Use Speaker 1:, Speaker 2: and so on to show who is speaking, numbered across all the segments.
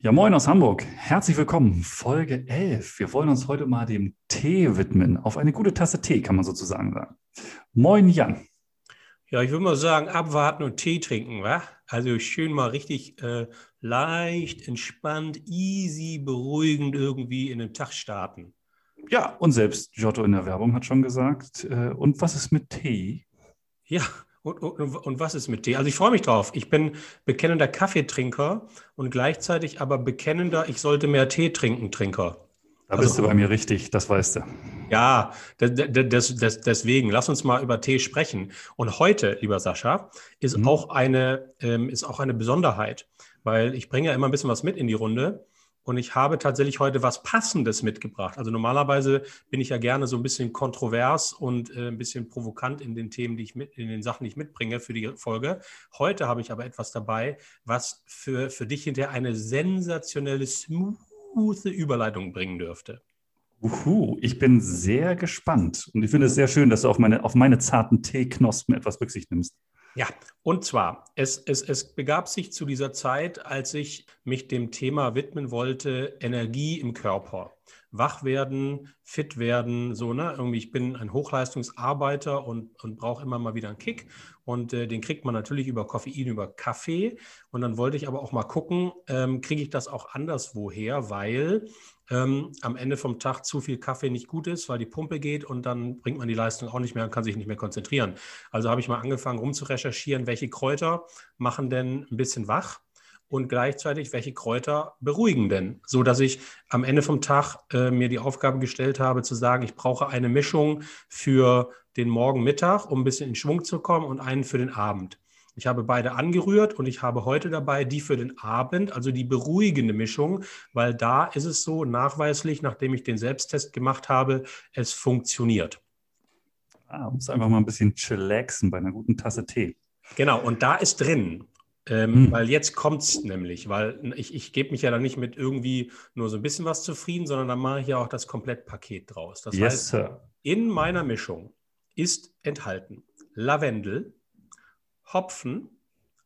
Speaker 1: Ja, moin aus Hamburg. Herzlich willkommen. Folge 11. Wir wollen uns heute mal dem Tee widmen. Auf eine gute Tasse Tee, kann man sozusagen sagen. Moin, Jan.
Speaker 2: Ja, ich würde mal sagen, abwarten und Tee trinken, wa? Also schön mal richtig äh, leicht, entspannt, easy, beruhigend irgendwie in den Tag starten.
Speaker 1: Ja, und selbst Giotto in der Werbung hat schon gesagt. Äh, und was ist mit Tee?
Speaker 2: Ja, und, und, und, was ist mit Tee? Also ich freue mich drauf. Ich bin bekennender Kaffeetrinker und gleichzeitig aber bekennender, ich sollte mehr Tee trinken, Trinker.
Speaker 1: Da bist also, du bei mir richtig, das weißt du.
Speaker 2: Ja, das, das, das, deswegen, lass uns mal über Tee sprechen. Und heute, lieber Sascha, ist, mhm. auch, eine, ähm, ist auch eine Besonderheit, weil ich bringe ja immer ein bisschen was mit in die Runde. Und ich habe tatsächlich heute was Passendes mitgebracht. Also normalerweise bin ich ja gerne so ein bisschen kontrovers und äh, ein bisschen provokant in den Themen, die ich mit, in den Sachen, die ich mitbringe für die Folge. Heute habe ich aber etwas dabei, was für, für dich hinterher eine sensationelle, smooth Überleitung bringen dürfte.
Speaker 1: Uhu, ich bin sehr gespannt und ich finde es sehr schön, dass du auf meine, auf meine zarten Teeknospen etwas Rücksicht nimmst.
Speaker 2: Ja, und zwar, es, es, es begab sich zu dieser Zeit, als ich mich dem Thema widmen wollte, Energie im Körper. Wach werden, fit werden, so, ne? Irgendwie, ich bin ein Hochleistungsarbeiter und, und brauche immer mal wieder einen Kick. Und äh, den kriegt man natürlich über Koffein, über Kaffee. Und dann wollte ich aber auch mal gucken, ähm, kriege ich das auch anderswoher, weil ähm, am Ende vom Tag zu viel Kaffee nicht gut ist, weil die Pumpe geht und dann bringt man die Leistung auch nicht mehr und kann sich nicht mehr konzentrieren. Also habe ich mal angefangen rumzurecherchieren, welche Kräuter machen denn ein bisschen wach und gleichzeitig welche Kräuter beruhigen denn, so dass ich am Ende vom Tag äh, mir die Aufgabe gestellt habe zu sagen, ich brauche eine Mischung für den Morgen Mittag, um ein bisschen in Schwung zu kommen und einen für den Abend. Ich habe beide angerührt und ich habe heute dabei die für den Abend, also die beruhigende Mischung, weil da ist es so nachweislich, nachdem ich den Selbsttest gemacht habe, es funktioniert.
Speaker 1: Ah, muss einfach mal ein bisschen chillaxen bei einer guten Tasse Tee.
Speaker 2: Genau, und da ist drin, ähm, hm. weil jetzt kommt es nämlich, weil ich, ich gebe mich ja dann nicht mit irgendwie nur so ein bisschen was zufrieden, sondern dann mache ich ja auch das Komplettpaket draus. Das
Speaker 1: yes,
Speaker 2: heißt,
Speaker 1: sir.
Speaker 2: in meiner Mischung ist enthalten Lavendel, Hopfen,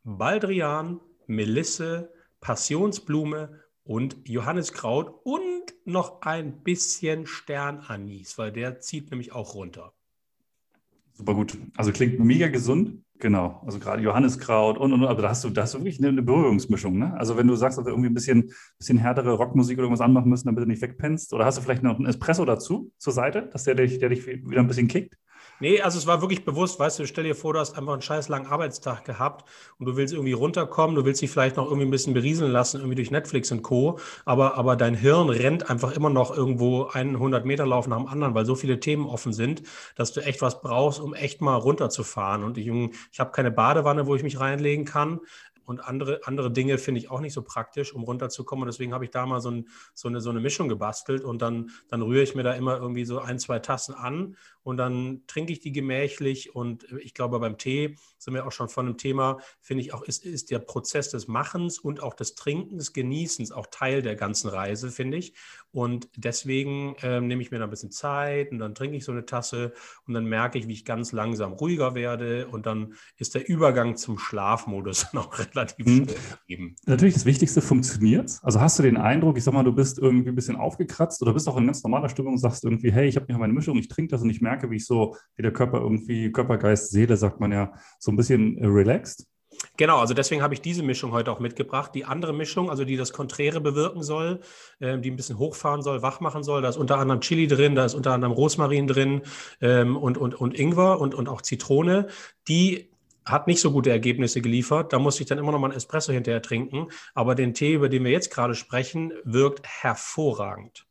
Speaker 2: Baldrian, Melisse, Passionsblume und Johanniskraut und noch ein bisschen Sternanis, weil der zieht nämlich auch runter.
Speaker 1: Super gut. Also klingt mega gesund. Genau. Also gerade Johanniskraut und, und, und. Aber da hast du, da hast du wirklich eine, eine Berührungsmischung. Ne? Also wenn du sagst, dass wir irgendwie ein bisschen, bisschen härtere Rockmusik oder irgendwas anmachen müssen, damit du nicht wegpennst. Oder hast du vielleicht noch einen Espresso dazu zur Seite, dass der dich, der dich wieder ein bisschen kickt?
Speaker 2: Nee, also es war wirklich bewusst, weißt du, stell dir vor, du hast einfach einen scheiß langen Arbeitstag gehabt und du willst irgendwie runterkommen, du willst dich vielleicht noch irgendwie ein bisschen berieseln lassen, irgendwie durch Netflix und Co., aber, aber dein Hirn rennt einfach immer noch irgendwo 100 Meter Lauf nach dem anderen, weil so viele Themen offen sind, dass du echt was brauchst, um echt mal runterzufahren. Und ich, ich habe keine Badewanne, wo ich mich reinlegen kann und andere, andere Dinge finde ich auch nicht so praktisch, um runterzukommen. Und deswegen habe ich da mal so, ein, so, eine, so eine Mischung gebastelt und dann, dann rühre ich mir da immer irgendwie so ein, zwei Tassen an und dann trinke ich die gemächlich. Und ich glaube, beim Tee sind wir auch schon von einem Thema, finde ich auch, ist, ist der Prozess des Machens und auch des Trinkens, Genießens auch Teil der ganzen Reise, finde ich. Und deswegen ähm, nehme ich mir da ein bisschen Zeit und dann trinke ich so eine Tasse und dann merke ich, wie ich ganz langsam ruhiger werde und dann ist der Übergang zum Schlafmodus noch relativ mhm. schnell
Speaker 1: gegeben. Natürlich, das Wichtigste funktioniert. Also hast du den Eindruck, ich sag mal, du bist irgendwie ein bisschen aufgekratzt oder bist auch in ganz normaler Stimmung und sagst irgendwie, hey, ich habe mir meine Mischung, ich trinke das und ich merke, wie ich so, wie der Körper irgendwie, Körper, Geist, Seele, sagt man ja, so ein bisschen äh, relaxed.
Speaker 2: Genau, also deswegen habe ich diese Mischung heute auch mitgebracht. Die andere Mischung, also die das Konträre bewirken soll, äh, die ein bisschen hochfahren soll, wach machen soll, da ist unter anderem Chili drin, da ist unter anderem Rosmarin drin ähm, und, und, und Ingwer und, und auch Zitrone. Die hat nicht so gute Ergebnisse geliefert. Da musste ich dann immer noch mal einen Espresso hinterher trinken. Aber den Tee, über den wir jetzt gerade sprechen, wirkt hervorragend.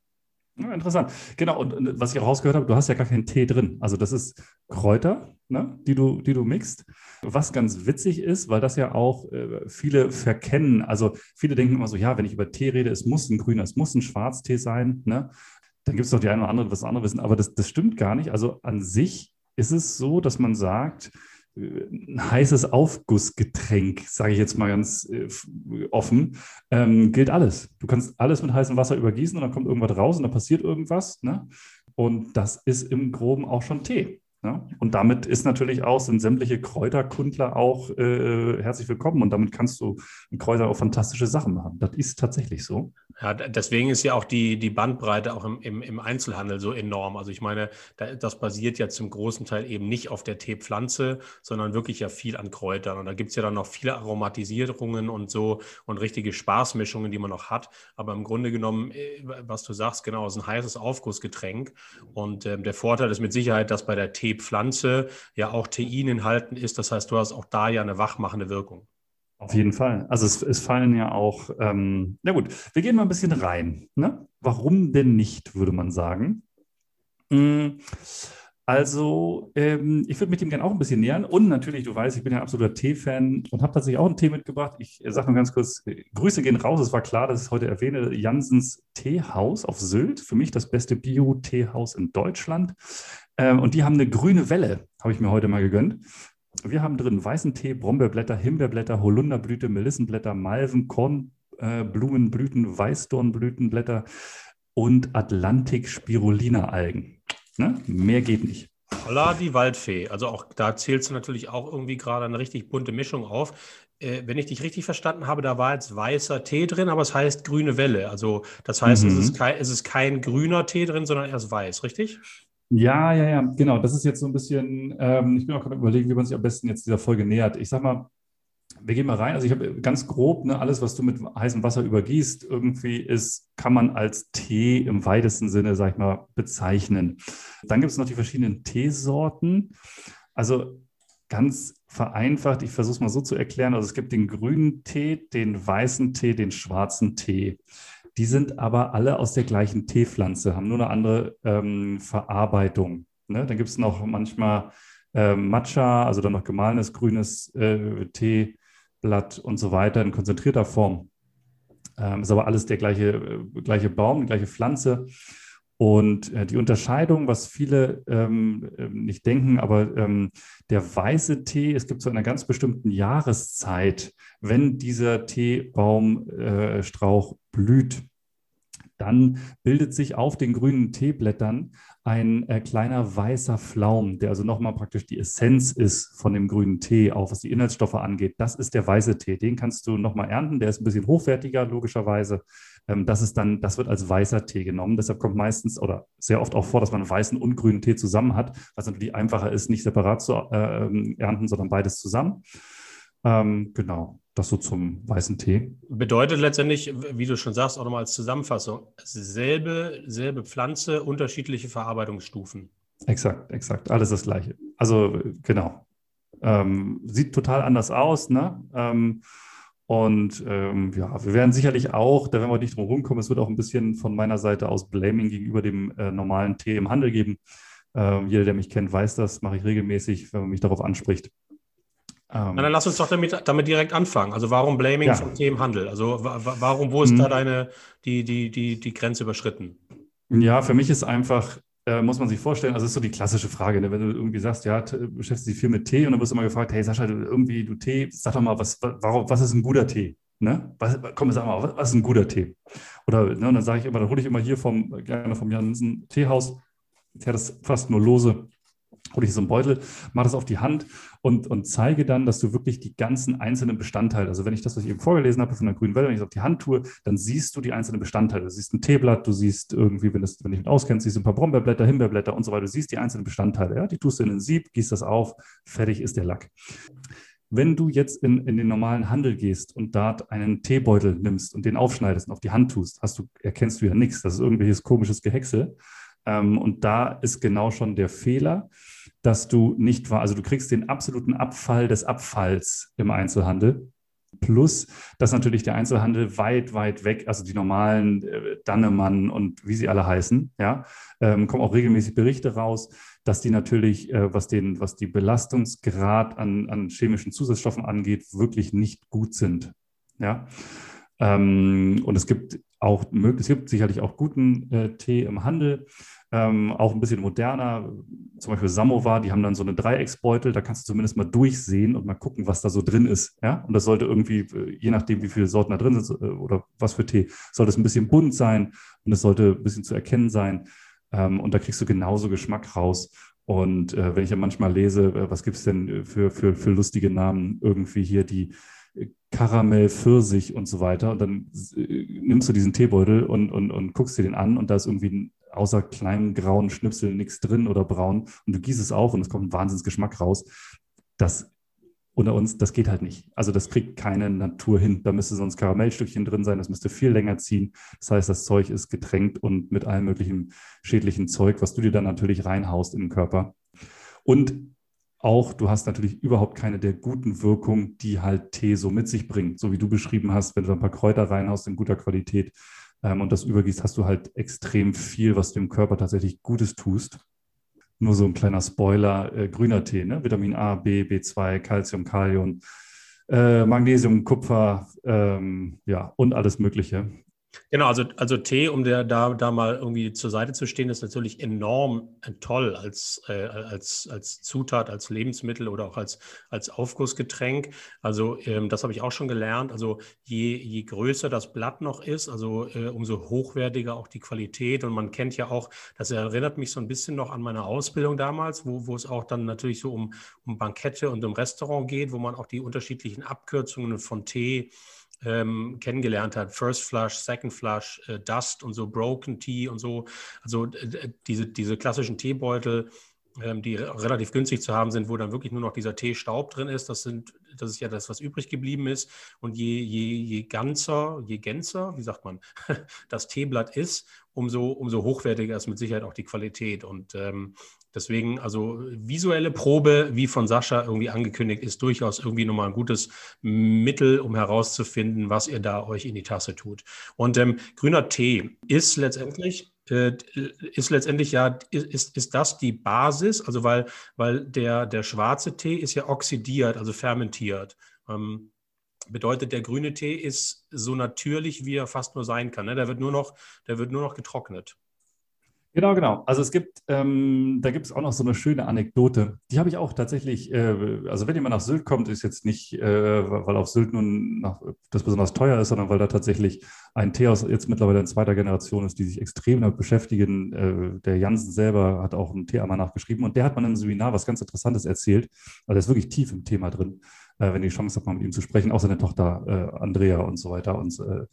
Speaker 1: Ja, interessant. Genau, und, und, was ich auch rausgehört habe, du hast ja gar keinen Tee drin. Also das ist Kräuter, ne, die, du, die du mixt. Was ganz witzig ist, weil das ja auch äh, viele verkennen. Also viele denken immer so, ja, wenn ich über Tee rede, es muss ein grüner, es muss ein Schwarztee sein. Ne? dann gibt es noch die eine oder andere, was andere wissen, aber das, das stimmt gar nicht. Also an sich ist es so, dass man sagt, ein heißes Aufgussgetränk, sage ich jetzt mal ganz äh, offen, ähm, gilt alles. Du kannst alles mit heißem Wasser übergießen und dann kommt irgendwas raus und dann passiert irgendwas. Ne? Und das ist im Groben auch schon Tee. Ja? Und damit ist natürlich auch, sind sämtliche Kräuterkundler auch äh, herzlich willkommen. Und damit kannst du in Kräutern auch fantastische Sachen machen. Das ist tatsächlich so.
Speaker 2: Ja, deswegen ist ja auch die, die Bandbreite auch im, im, im Einzelhandel so enorm. Also ich meine, da, das basiert ja zum großen Teil eben nicht auf der Teepflanze, sondern wirklich ja viel an Kräutern. Und da gibt es ja dann noch viele Aromatisierungen und so und richtige Spaßmischungen, die man noch hat. Aber im Grunde genommen, äh, was du sagst, genau, ist ein heißes Aufgussgetränk. Und ähm, der Vorteil ist mit Sicherheit, dass bei der Tee Pflanze ja auch Tein enthalten ist. Das heißt, du hast auch da ja eine wachmachende Wirkung.
Speaker 1: Auf jeden Fall. Also es, es fallen ja auch, ähm, na gut, wir gehen mal ein bisschen rein. Ne? Warum denn nicht, würde man sagen. Hm. Also, ähm, ich würde mich dem gerne auch ein bisschen nähern. Und natürlich, du weißt, ich bin ja absoluter Tee-Fan und habe tatsächlich auch einen Tee mitgebracht. Ich sage nur ganz kurz, Grüße gehen raus. Es war klar, dass ich heute erwähne, Jansens Teehaus auf Sylt. Für mich das beste Bio-Teehaus in Deutschland. Ähm, und die haben eine grüne Welle, habe ich mir heute mal gegönnt. Wir haben drin weißen Tee, Brombeerblätter, Himbeerblätter, Holunderblüte, Melissenblätter, Malven, Kornblumenblüten, Weißdornblütenblätter und Atlantik-Spirulina-Algen. Ne? Mehr geht nicht.
Speaker 2: Holla, die Waldfee. Also auch da zählst du natürlich auch irgendwie gerade eine richtig bunte Mischung auf. Äh, wenn ich dich richtig verstanden habe, da war jetzt weißer Tee drin, aber es heißt grüne Welle. Also das heißt, mhm. es, ist kein, es ist kein grüner Tee drin, sondern erst weiß, richtig?
Speaker 1: Ja, ja, ja, genau. Das ist jetzt so ein bisschen, ähm, ich bin auch gerade überlegen, wie man sich am besten jetzt dieser Folge nähert. Ich sag mal, wir gehen mal rein. Also ich habe ganz grob, ne, alles, was du mit heißem Wasser übergießt, irgendwie ist, kann man als Tee im weitesten Sinne, sag ich mal, bezeichnen. Dann gibt es noch die verschiedenen Teesorten. Also ganz vereinfacht, ich versuche es mal so zu erklären. Also es gibt den grünen Tee, den weißen Tee, den schwarzen Tee. Die sind aber alle aus der gleichen Teepflanze, haben nur eine andere ähm, Verarbeitung. Ne? Dann gibt es noch manchmal äh, Matcha, also dann noch gemahlenes grünes äh, Teeblatt und so weiter in konzentrierter Form. Ähm, ist aber alles der gleiche, äh, gleiche Baum, die gleiche Pflanze. Und äh, die Unterscheidung, was viele ähm, ähm nicht denken, aber ähm, der weiße Tee, es gibt zu einer ganz bestimmten Jahreszeit, wenn dieser Teebaumstrauch äh, blüht, dann bildet sich auf den grünen Teeblättern ein äh, kleiner weißer Flaum, der also nochmal praktisch die Essenz ist von dem grünen Tee, auch was die Inhaltsstoffe angeht. Das ist der weiße Tee. Den kannst du nochmal ernten. Der ist ein bisschen hochwertiger, logischerweise. Ähm, das ist dann, das wird als weißer Tee genommen. Deshalb kommt meistens oder sehr oft auch vor, dass man weißen und grünen Tee zusammen hat, was natürlich einfacher ist, nicht separat zu äh, ähm, ernten, sondern beides zusammen. Ähm, genau, das so zum weißen Tee.
Speaker 2: Bedeutet letztendlich, wie du schon sagst, auch nochmal als Zusammenfassung, selbe, selbe Pflanze, unterschiedliche Verarbeitungsstufen.
Speaker 1: Exakt, exakt. Alles das Gleiche. Also genau. Ähm, sieht total anders aus, ne? Ähm, und ähm, ja, wir werden sicherlich auch, da werden wir nicht drum rumkommen, es wird auch ein bisschen von meiner Seite aus Blaming gegenüber dem äh, normalen Tee im Handel geben. Ähm, jeder, der mich kennt, weiß das, mache ich regelmäßig, wenn man mich darauf anspricht.
Speaker 2: Ähm, dann lass uns doch damit, damit direkt anfangen. Also warum Blaming ja. vom Themenhandel? Also warum, wo ist mhm. da deine, die, die, die, die Grenze überschritten?
Speaker 1: Ja, für mich ist einfach, äh, muss man sich vorstellen, also ist so die klassische Frage, ne? wenn du irgendwie sagst, ja, beschäftigst dich viel mit Tee und dann wirst du immer gefragt, hey Sascha, irgendwie du Tee, sag doch mal, was, warum, was ist ein guter Tee? Ne? Was, komm, sag mal, was, was ist ein guter Tee? Oder ne, und dann sage ich immer, dann hole ich immer hier vom, gerne vom Jansen Teehaus, der das fast nur lose hole ich so einen Beutel, mache das auf die Hand und, und zeige dann, dass du wirklich die ganzen einzelnen Bestandteile, also wenn ich das, was ich eben vorgelesen habe von der grünen Welle, wenn ich es auf die Hand tue, dann siehst du die einzelnen Bestandteile. Du siehst ein Teeblatt, du siehst irgendwie, wenn, das, wenn du dich auskennst, siehst du ein paar Brombeerblätter, Himbeerblätter und so weiter. Du siehst die einzelnen Bestandteile. Ja? Die tust du in ein Sieb, gießt das auf, fertig ist der Lack. Wenn du jetzt in, in den normalen Handel gehst und dort einen Teebeutel nimmst und den aufschneidest und auf die Hand tust, hast du, erkennst du ja nichts. Das ist irgendwelches komisches Gehäcksel. Ähm, und da ist genau schon der Fehler dass du nicht war, also du kriegst den absoluten Abfall des Abfalls im Einzelhandel. Plus, dass natürlich der Einzelhandel weit, weit weg, also die normalen äh, Dannemann und wie sie alle heißen, ja, ähm, kommen auch regelmäßig Berichte raus, dass die natürlich, äh, was, den, was die Belastungsgrad an, an chemischen Zusatzstoffen angeht, wirklich nicht gut sind. Ja. Ähm, und es gibt auch. Es gibt sicherlich auch guten äh, Tee im Handel, ähm, auch ein bisschen moderner. Zum Beispiel Samovar, die haben dann so eine Dreiecksbeutel, da kannst du zumindest mal durchsehen und mal gucken, was da so drin ist. Ja? Und das sollte irgendwie, äh, je nachdem, wie viele Sorten da drin sind äh, oder was für Tee, sollte es ein bisschen bunt sein und es sollte ein bisschen zu erkennen sein. Ähm, und da kriegst du genauso Geschmack raus. Und äh, wenn ich ja manchmal lese, äh, was gibt es denn für, für, für lustige Namen irgendwie hier, die Karamell, Pfirsich und so weiter. Und dann äh, nimmst du diesen Teebeutel und, und, und guckst dir den an und da ist irgendwie außer kleinen grauen Schnipsel nichts drin oder braun und du gießt es auf und es kommt ein Wahnsinnsgeschmack raus. Das unter uns, das geht halt nicht. Also das kriegt keine Natur hin. Da müsste sonst Karamellstückchen drin sein, das müsste viel länger ziehen. Das heißt, das Zeug ist getränkt und mit allem möglichen schädlichen Zeug, was du dir dann natürlich reinhaust in den Körper. Und auch, du hast natürlich überhaupt keine der guten Wirkungen, die halt Tee so mit sich bringt. So wie du beschrieben hast, wenn du ein paar Kräuter reinhaust in guter Qualität und das übergießt, hast du halt extrem viel, was dem Körper tatsächlich Gutes tust. Nur so ein kleiner Spoiler, äh, grüner Tee, ne? Vitamin A, B, B2, Calcium, Kalium, äh, Magnesium, Kupfer, ähm, ja, und alles Mögliche.
Speaker 2: Genau, also, also Tee, um der, da, da mal irgendwie zur Seite zu stehen, ist natürlich enorm äh, toll als, äh, als, als Zutat, als Lebensmittel oder auch als, als Aufgussgetränk. Also ähm, das habe ich auch schon gelernt. Also je, je größer das Blatt noch ist, also äh, umso hochwertiger auch die Qualität. Und man kennt ja auch, das erinnert mich so ein bisschen noch an meine Ausbildung damals, wo, wo es auch dann natürlich so um, um Bankette und um Restaurant geht, wo man auch die unterschiedlichen Abkürzungen von Tee ähm, kennengelernt hat. First Flush, Second Flush, äh, Dust und so, Broken Tea und so. Also äh, diese, diese klassischen Teebeutel, ähm, die relativ günstig zu haben sind, wo dann wirklich nur noch dieser Teestaub drin ist. Das, sind, das ist ja das, was übrig geblieben ist. Und je, je, je ganzer, je gänzer, wie sagt man, das Teeblatt ist, umso, umso hochwertiger ist mit Sicherheit auch die Qualität. Und ähm, Deswegen, also visuelle Probe, wie von Sascha irgendwie angekündigt, ist durchaus irgendwie nochmal ein gutes Mittel, um herauszufinden, was ihr da euch in die Tasse tut. Und ähm, grüner Tee ist letztendlich äh, ist letztendlich ja, ist, ist das die Basis, also weil, weil der, der schwarze Tee ist ja oxidiert, also fermentiert. Ähm, bedeutet, der grüne Tee ist so natürlich, wie er fast nur sein kann. Ne? Der, wird nur noch, der wird nur noch getrocknet.
Speaker 1: Genau, genau. Also es gibt, ähm, da gibt es auch noch so eine schöne Anekdote. Die habe ich auch tatsächlich, äh, also wenn jemand nach Sylt kommt, ist jetzt nicht, äh, weil auf Sylt nun nach, das besonders teuer ist, sondern weil da tatsächlich ein Tee aus jetzt mittlerweile in zweiter Generation ist, die sich extrem damit beschäftigen. Äh, der Jansen selber hat auch einen Tee einmal nachgeschrieben und der hat mal in einem Seminar was ganz Interessantes erzählt. Also er ist wirklich tief im Thema drin, äh, wenn die Chance habt, mal mit ihm zu sprechen, auch seine Tochter äh, Andrea und so weiter. Und äh,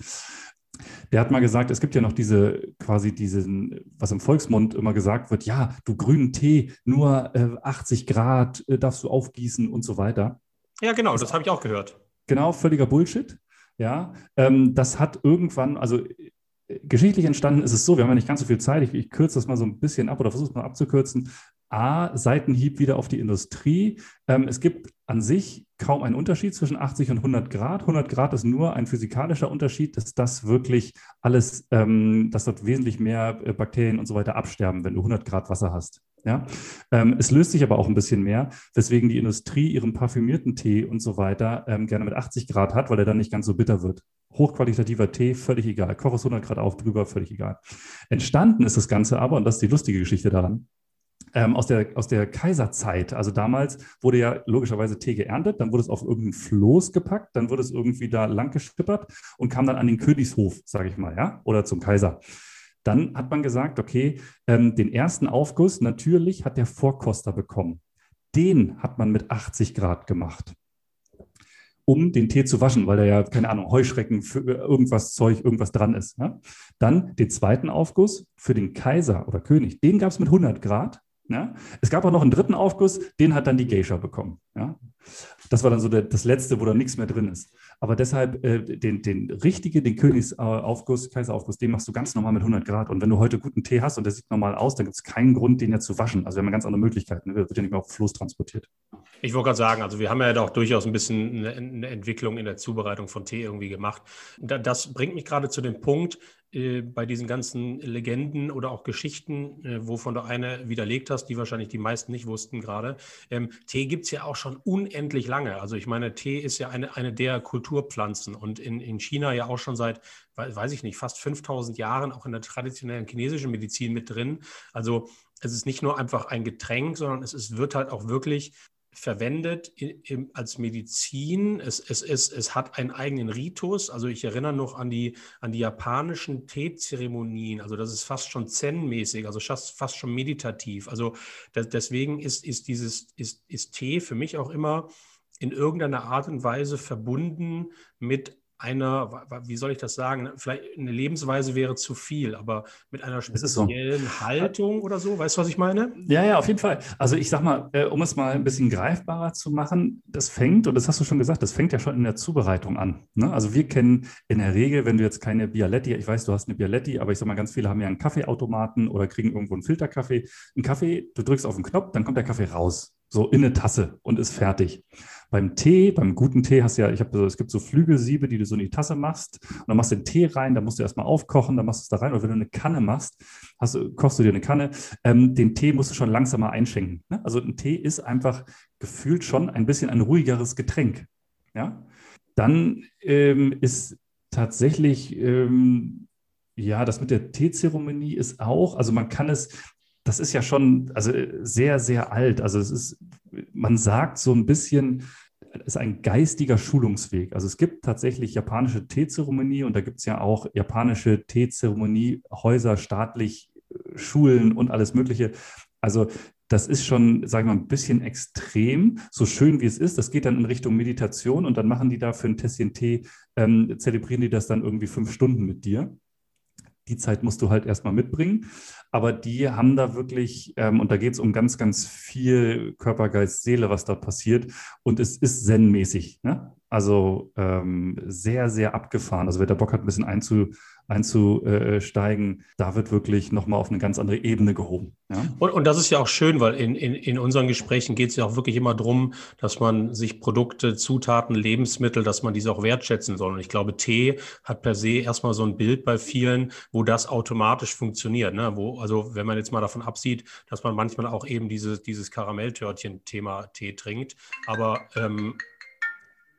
Speaker 1: der hat mal gesagt, es gibt ja noch diese, quasi diesen, was im Volksmund immer gesagt wird, ja, du grünen Tee, nur äh, 80 Grad äh, darfst du aufgießen und so weiter.
Speaker 2: Ja, genau, das, das habe ich auch gehört.
Speaker 1: Genau, völliger Bullshit. Ja, ähm, das hat irgendwann, also äh, geschichtlich entstanden ist es so, wir haben ja nicht ganz so viel Zeit, ich, ich kürze das mal so ein bisschen ab oder versuche es mal abzukürzen. A, Seitenhieb wieder auf die Industrie. Ähm, es gibt an sich kaum einen Unterschied zwischen 80 und 100 Grad. 100 Grad ist nur ein physikalischer Unterschied, dass das wirklich alles, ähm, dass dort wesentlich mehr äh, Bakterien und so weiter absterben, wenn du 100 Grad Wasser hast. Ja? Ähm, es löst sich aber auch ein bisschen mehr, weswegen die Industrie ihren parfümierten Tee und so weiter ähm, gerne mit 80 Grad hat, weil er dann nicht ganz so bitter wird. Hochqualitativer Tee, völlig egal. Koch es 100 Grad auf, drüber, völlig egal. Entstanden ist das Ganze aber, und das ist die lustige Geschichte daran, ähm, aus, der, aus der Kaiserzeit. Also damals wurde ja logischerweise Tee geerntet, dann wurde es auf irgendein Floß gepackt, dann wurde es irgendwie da lang geschippert und kam dann an den Königshof, sage ich mal, ja, oder zum Kaiser. Dann hat man gesagt, okay, ähm, den ersten Aufguss natürlich hat der Vorkoster bekommen. Den hat man mit 80 Grad gemacht um den Tee zu waschen, weil da ja, keine Ahnung, Heuschrecken, für irgendwas Zeug, irgendwas dran ist. Ja? Dann den zweiten Aufguss für den Kaiser oder König, den gab es mit 100 Grad. Ja? Es gab auch noch einen dritten Aufguss, den hat dann die Geisha bekommen. Ja? Das war dann so der, das letzte, wo da nichts mehr drin ist. Aber deshalb äh, den, den richtigen, den Königsaufguss, Kaiseraufguss, den machst du ganz normal mit 100 Grad. Und wenn du heute guten Tee hast und der sieht normal aus, dann gibt es keinen Grund, den ja zu waschen. Also wir haben ja ganz andere Möglichkeiten. Ne? Wird ja nicht mehr auf Floß transportiert.
Speaker 2: Ich wollte gerade sagen, also wir haben ja auch durchaus ein bisschen eine, eine Entwicklung in der Zubereitung von Tee irgendwie gemacht. Das bringt mich gerade zu dem Punkt, äh, bei diesen ganzen Legenden oder auch Geschichten, äh, wovon du eine widerlegt hast, die wahrscheinlich die meisten nicht wussten gerade. Ähm, Tee gibt es ja auch schon unendlich lange. Also ich meine, Tee ist ja eine, eine der Kulturen, Kulturpflanzen und in, in China ja auch schon seit, weiß ich nicht, fast 5000 Jahren auch in der traditionellen chinesischen Medizin mit drin. Also es ist nicht nur einfach ein Getränk, sondern es ist, wird halt auch wirklich verwendet in, als Medizin. Es, es, es, es hat einen eigenen Ritus. Also ich erinnere noch an die, an die japanischen Teezeremonien. Also das ist fast schon zen-mäßig, also fast, fast schon meditativ. Also das, deswegen ist, ist, dieses, ist, ist Tee für mich auch immer in irgendeiner Art und Weise verbunden mit einer, wie soll ich das sagen, vielleicht eine Lebensweise wäre zu viel, aber mit einer speziellen so. Haltung oder so, weißt du, was ich meine?
Speaker 1: Ja, ja, auf jeden Fall. Also ich sag mal, äh, um es mal ein bisschen greifbarer zu machen, das fängt, und das hast du schon gesagt, das fängt ja schon in der Zubereitung an. Ne? Also wir kennen in der Regel, wenn du jetzt keine Bialetti, ich weiß, du hast eine Bialetti, aber ich sag mal, ganz viele haben ja einen Kaffeeautomaten oder kriegen irgendwo einen Filterkaffee. Ein Kaffee, du drückst auf den Knopf, dann kommt der Kaffee raus, so in eine Tasse und ist fertig. Beim Tee, beim guten Tee hast du ja, ich habe so, es gibt so Flügelsiebe, die du so in die Tasse machst und dann machst du den Tee rein, da musst du erstmal aufkochen, dann machst du es da rein. Oder wenn du eine Kanne machst, hast kochst du dir eine Kanne, ähm, den Tee musst du schon langsamer einschenken. Ne? Also ein Tee ist einfach gefühlt schon ein bisschen ein ruhigeres Getränk. Ja? Dann ähm, ist tatsächlich ähm, ja, das mit der Teezeremonie ist auch, also man kann es, das ist ja schon also sehr, sehr alt. Also es ist, man sagt so ein bisschen, es ist ein geistiger Schulungsweg. Also es gibt tatsächlich japanische Teezeremonie und da gibt es ja auch japanische Teezeremoniehäuser, staatlich äh, Schulen und alles Mögliche. Also das ist schon, sagen wir mal, ein bisschen extrem, so schön wie es ist. Das geht dann in Richtung Meditation und dann machen die da für ein Tässchen Tee, ähm, zelebrieren die das dann irgendwie fünf Stunden mit dir die Zeit musst du halt erstmal mitbringen. Aber die haben da wirklich, ähm, und da geht es um ganz, ganz viel Körper, Geist, Seele, was da passiert. Und es ist zen-mäßig. Ne? Also ähm, sehr, sehr abgefahren. Also wer da Bock hat, ein bisschen einzu, einzusteigen, da wird wirklich nochmal auf eine ganz andere Ebene gehoben.
Speaker 2: Ja? Und, und, das ist ja auch schön, weil in, in, in unseren Gesprächen geht es ja auch wirklich immer darum, dass man sich Produkte, Zutaten, Lebensmittel, dass man diese auch wertschätzen soll. Und ich glaube, Tee hat per se erstmal so ein Bild bei vielen, wo das automatisch funktioniert. Ne? Wo, also wenn man jetzt mal davon absieht, dass man manchmal auch eben diese, dieses Karamelltörtchen-Thema Tee trinkt. Aber ähm,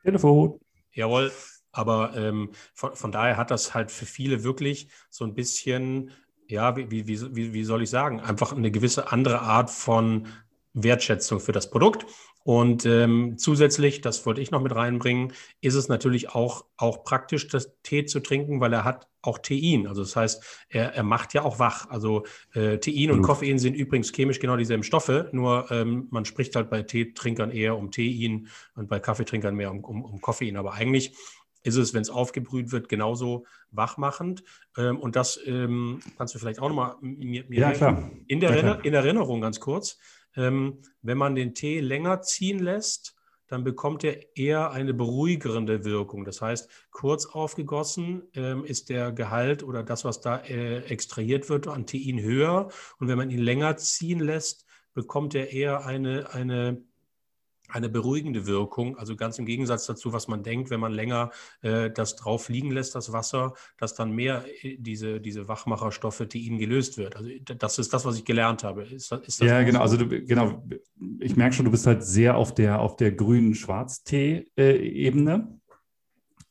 Speaker 1: Telefon.
Speaker 2: Jawohl. Aber ähm, von, von daher hat das halt für viele wirklich so ein bisschen, ja, wie, wie, wie, wie soll ich sagen, einfach eine gewisse andere Art von Wertschätzung für das Produkt. Und ähm, zusätzlich, das wollte ich noch mit reinbringen, ist es natürlich auch, auch praktisch, das Tee zu trinken, weil er hat auch Tein. Also das heißt, er, er macht ja auch wach. Also äh, Tein und mhm. Koffein sind übrigens chemisch genau dieselben Stoffe, nur ähm, man spricht halt bei Teetrinkern eher um Tein und bei Kaffeetrinkern mehr um, um, um Koffein. Aber eigentlich ist es, wenn es aufgebrüht wird, genauso wachmachend. Ähm, und das ähm, kannst du vielleicht auch nochmal mir, mir
Speaker 1: ja.
Speaker 2: In, der ja, in Erinnerung ganz kurz. Ähm, wenn man den Tee länger ziehen lässt, dann bekommt er eher eine beruhigende Wirkung. Das heißt, kurz aufgegossen ähm, ist der Gehalt oder das, was da äh, extrahiert wird, an Tein höher. Und wenn man ihn länger ziehen lässt, bekommt er eher eine, eine eine beruhigende Wirkung, also ganz im Gegensatz dazu, was man denkt, wenn man länger äh, das drauf liegen lässt, das Wasser, dass dann mehr äh, diese, diese Wachmacherstoffe, die ihnen gelöst wird. Also das ist das, was ich gelernt habe. Ist ist
Speaker 1: ja, genau. So? Also du, genau. Ich merke schon, du bist halt sehr auf der, auf der grünen Schwarztee-Ebene.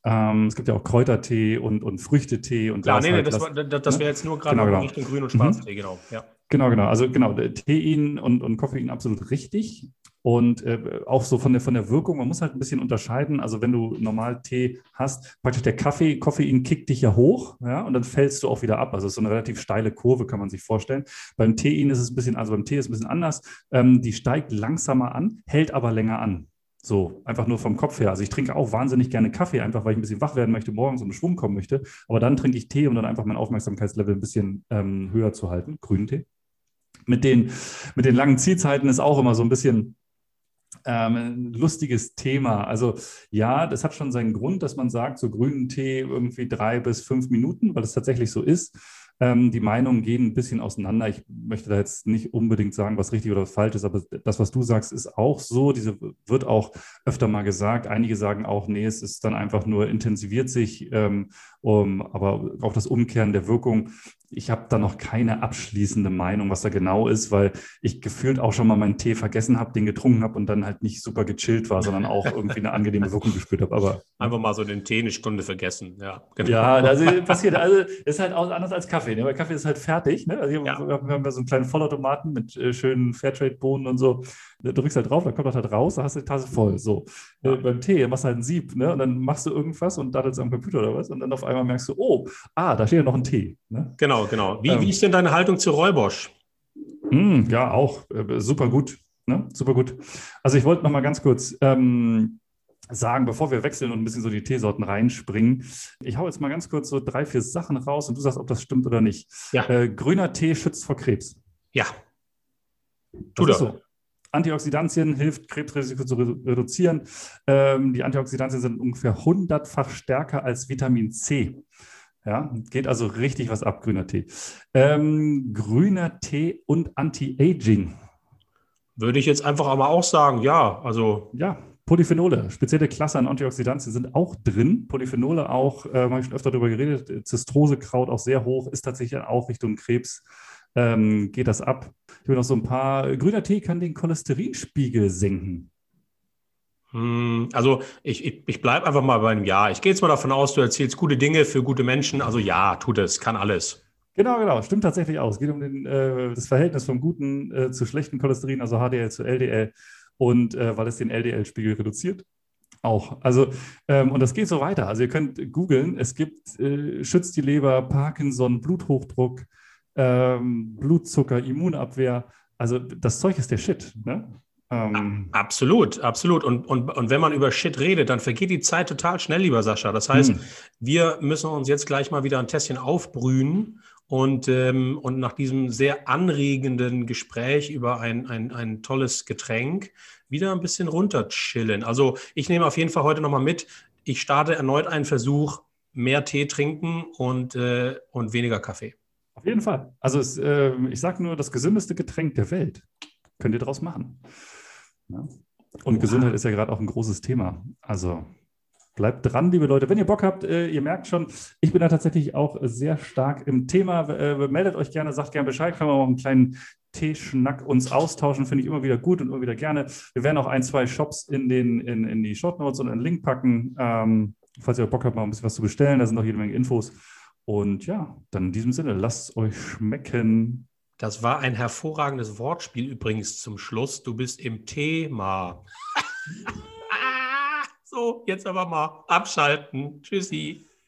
Speaker 1: Ähm, es gibt ja auch Kräutertee und, und Früchtetee und
Speaker 2: Klar, nee, halt, nee, das, das, das ne? wäre jetzt nur gerade genau, genau. Richtung Grün- und Schwarztee, mhm. genau. Ja.
Speaker 1: Genau, genau. Also genau, Tein und, und Koffein absolut richtig. Und äh, auch so von der, von der Wirkung, man muss halt ein bisschen unterscheiden. Also wenn du normal Tee hast, praktisch der Kaffee, Koffein kickt dich ja hoch, ja, und dann fällst du auch wieder ab. Also es ist so eine relativ steile Kurve, kann man sich vorstellen. Beim Tein ist es ein bisschen, also beim Tee ist es ein bisschen anders. Ähm, die steigt langsamer an, hält aber länger an. So, einfach nur vom Kopf her. Also ich trinke auch wahnsinnig gerne Kaffee, einfach weil ich ein bisschen wach werden möchte, morgens und in Schwung kommen möchte. Aber dann trinke ich Tee, um dann einfach mein Aufmerksamkeitslevel ein bisschen ähm, höher zu halten. Grünen Tee. Mit den, mit den langen Zielzeiten ist auch immer so ein bisschen, ähm, lustiges Thema. Also ja, das hat schon seinen Grund, dass man sagt, so grünen Tee irgendwie drei bis fünf Minuten, weil es tatsächlich so ist. Ähm, die Meinungen gehen ein bisschen auseinander. Ich möchte da jetzt nicht unbedingt sagen, was richtig oder was falsch ist, aber das, was du sagst, ist auch so. Diese wird auch öfter mal gesagt. Einige sagen auch, nee, es ist dann einfach nur intensiviert sich, ähm, um, aber auch das Umkehren der Wirkung ich habe da noch keine abschließende Meinung, was da genau ist, weil ich gefühlt auch schon mal meinen Tee vergessen habe, den getrunken habe und dann halt nicht super gechillt war, sondern auch irgendwie eine angenehme Wirkung gespürt habe. Aber
Speaker 2: einfach mal so den Tee eine Stunde vergessen. Ja,
Speaker 1: genau. Ja, also passiert. Also ist halt auch anders als Kaffee. Ne? Weil Kaffee ist halt fertig. Ne? Also ja. wir haben ja so einen kleinen Vollautomaten mit äh, schönen Fairtrade-Bohnen und so. Du drückst halt drauf, dann kommt das halt raus, dann hast du die Tasse voll. So. Ja. Äh, beim Tee machst du halt ein Sieb, ne? Und dann machst du irgendwas und daddelst am Computer oder was. Und dann auf einmal merkst du, oh, ah, da steht ja noch ein Tee.
Speaker 2: Ne? Genau, genau. Wie, ähm, wie ist denn deine Haltung zu Räubosch?
Speaker 1: Mh, hm, ja, auch äh, super gut. Ne? Super gut. Also ich wollte noch mal ganz kurz ähm, sagen, bevor wir wechseln und ein bisschen so die Teesorten reinspringen. Ich hau jetzt mal ganz kurz so drei, vier Sachen raus und du sagst, ob das stimmt oder nicht. Ja. Äh, grüner Tee schützt vor Krebs.
Speaker 2: Ja.
Speaker 1: Das so. Antioxidantien hilft, Krebsrisiko zu reduzieren. Ähm, die Antioxidantien sind ungefähr 100-fach stärker als Vitamin C. Ja, geht also richtig was ab, grüner Tee. Ähm, grüner Tee und Anti-Aging.
Speaker 2: Würde ich jetzt einfach aber auch sagen, ja. Also
Speaker 1: ja, Polyphenole, spezielle Klasse an Antioxidantien sind auch drin. Polyphenole auch, äh, habe ich schon öfter darüber geredet, Zistrosekraut auch sehr hoch, ist tatsächlich auch Richtung Krebs, ähm, geht das ab. Ich will noch so ein paar, grüner Tee kann den Cholesterinspiegel senken.
Speaker 2: Hm, also ich, ich, ich bleibe einfach mal bei einem Ja. Ich gehe jetzt mal davon aus, du erzählst gute Dinge für gute Menschen. Also ja, tut es, kann alles.
Speaker 1: Genau, genau, stimmt tatsächlich auch. Es geht um den, äh, das Verhältnis vom guten äh, zu schlechten Cholesterin, also HDL zu LDL und äh, weil es den LDL-Spiegel reduziert. Auch. Also, ähm, und das geht so weiter. Also, ihr könnt googeln, es gibt, äh, schützt die Leber, Parkinson, Bluthochdruck, ähm, Blutzucker, Immunabwehr. Also, das Zeug ist der Shit. Ne?
Speaker 2: Ähm, absolut, absolut. Und, und, und wenn man über Shit redet, dann vergeht die Zeit total schnell, lieber Sascha. Das heißt, hm. wir müssen uns jetzt gleich mal wieder ein Tässchen aufbrühen und, ähm, und nach diesem sehr anregenden Gespräch über ein, ein, ein tolles Getränk wieder ein bisschen runterchillen. Also ich nehme auf jeden Fall heute nochmal mit, ich starte erneut einen Versuch, mehr Tee trinken und, äh, und weniger Kaffee.
Speaker 1: Auf jeden Fall. Also es, äh, ich sage nur, das gesündeste Getränk der Welt könnt ihr daraus machen. Ja. Und. Gesundheit ist ja gerade auch ein großes Thema. Also bleibt dran, liebe Leute. Wenn ihr Bock habt, äh, ihr merkt schon, ich bin da tatsächlich auch sehr stark im Thema. Äh, meldet euch gerne, sagt gerne Bescheid, können wir auch einen kleinen Teeschnack uns austauschen, finde ich immer wieder gut und immer wieder gerne. Wir werden auch ein, zwei Shops in, den, in, in die Shortnotes und einen Link packen. Ähm, falls ihr Bock habt, mal ein bisschen was zu bestellen, da sind noch jede Menge Infos. Und ja, dann in diesem Sinne, lasst euch schmecken.
Speaker 2: Das war ein hervorragendes Wortspiel übrigens zum Schluss. Du bist im Thema. so, jetzt aber mal abschalten. Tschüssi.